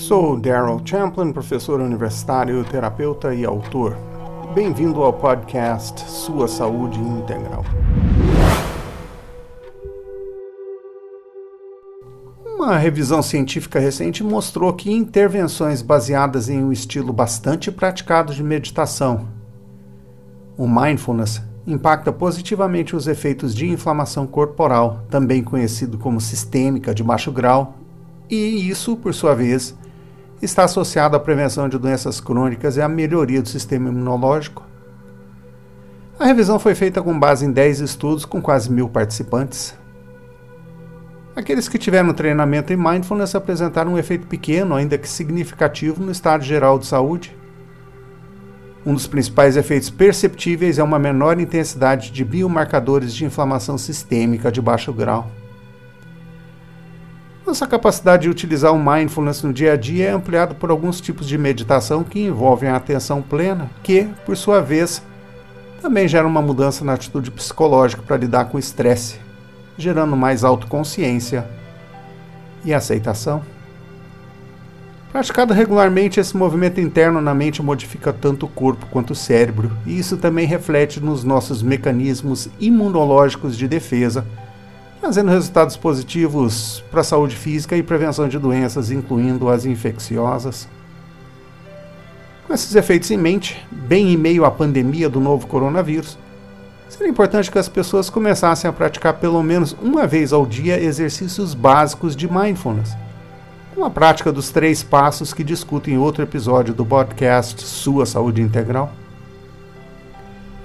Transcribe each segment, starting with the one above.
Sou Daryl Champlin, professor universitário, terapeuta e autor. Bem-vindo ao podcast Sua Saúde Integral. Uma revisão científica recente mostrou que intervenções baseadas em um estilo bastante praticado de meditação, o mindfulness, impacta positivamente os efeitos de inflamação corporal, também conhecido como sistêmica de baixo grau, e isso, por sua vez, está associado à prevenção de doenças crônicas e à melhoria do sistema imunológico. A revisão foi feita com base em 10 estudos com quase mil participantes. Aqueles que tiveram treinamento em mindfulness apresentaram um efeito pequeno, ainda que significativo, no estado geral de saúde. Um dos principais efeitos perceptíveis é uma menor intensidade de biomarcadores de inflamação sistêmica de baixo grau. Nossa capacidade de utilizar o mindfulness no dia a dia é ampliada por alguns tipos de meditação que envolvem a atenção plena, que, por sua vez, também geram uma mudança na atitude psicológica para lidar com o estresse, gerando mais autoconsciência e aceitação. Praticado regularmente, esse movimento interno na mente modifica tanto o corpo quanto o cérebro, e isso também reflete nos nossos mecanismos imunológicos de defesa trazendo resultados positivos para a saúde física e prevenção de doenças, incluindo as infecciosas. Com esses efeitos em mente, bem em meio à pandemia do novo coronavírus, seria importante que as pessoas começassem a praticar pelo menos uma vez ao dia exercícios básicos de mindfulness, com a prática dos três passos que discuto em outro episódio do podcast Sua Saúde Integral.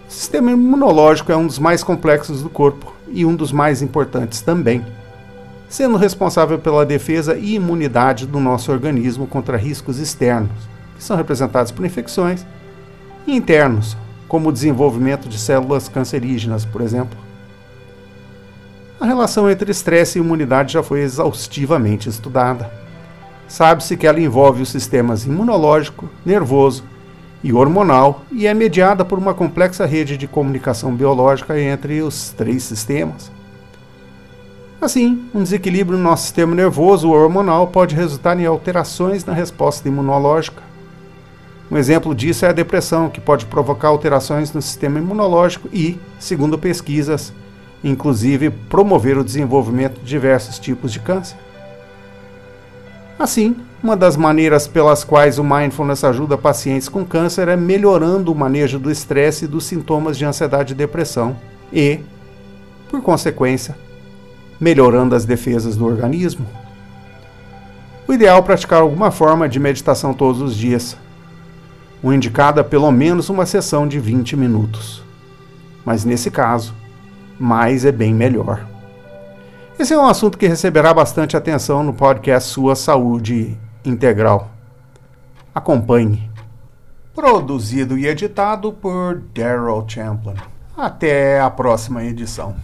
O sistema imunológico é um dos mais complexos do corpo e um dos mais importantes também, sendo responsável pela defesa e imunidade do nosso organismo contra riscos externos, que são representados por infecções, e internos, como o desenvolvimento de células cancerígenas, por exemplo. A relação entre estresse e imunidade já foi exaustivamente estudada. Sabe-se que ela envolve os sistemas imunológico, nervoso e hormonal e é mediada por uma complexa rede de comunicação biológica entre os três sistemas. Assim, um desequilíbrio no nosso sistema nervoso ou hormonal pode resultar em alterações na resposta imunológica. Um exemplo disso é a depressão, que pode provocar alterações no sistema imunológico e, segundo pesquisas, inclusive promover o desenvolvimento de diversos tipos de câncer. Assim, uma das maneiras pelas quais o mindfulness ajuda pacientes com câncer é melhorando o manejo do estresse e dos sintomas de ansiedade e depressão e, por consequência, melhorando as defesas do organismo. O ideal é praticar alguma forma de meditação todos os dias. O indicado é pelo menos uma sessão de 20 minutos. Mas nesse caso, mais é bem melhor. Esse é um assunto que receberá bastante atenção no podcast Sua Saúde Integral. Acompanhe. Produzido e editado por Daryl Champlin. Até a próxima edição.